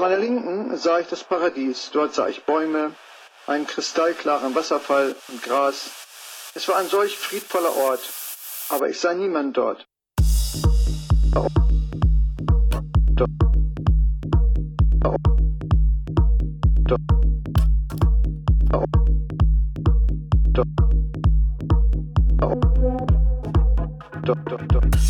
Zu meiner Linken sah ich das Paradies. Dort sah ich Bäume, einen kristallklaren Wasserfall und Gras. Es war ein solch friedvoller Ort, aber ich sah niemanden dort. Dot, dot, dot.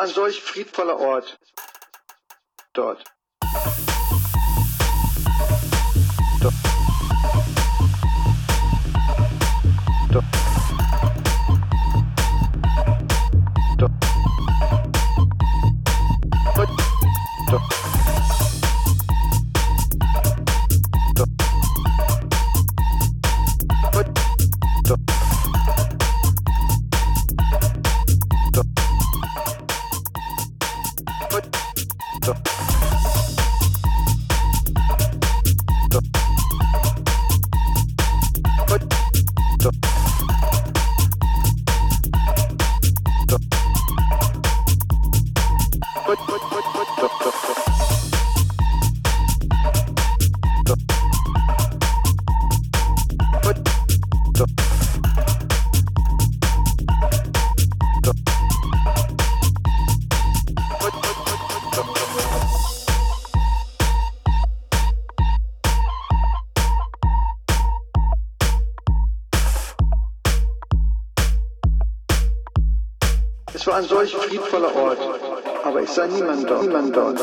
ein solch friedvoller Ort dort. ein solch friedvoller Ort, aber ich sah niemand dort. Niemand dort.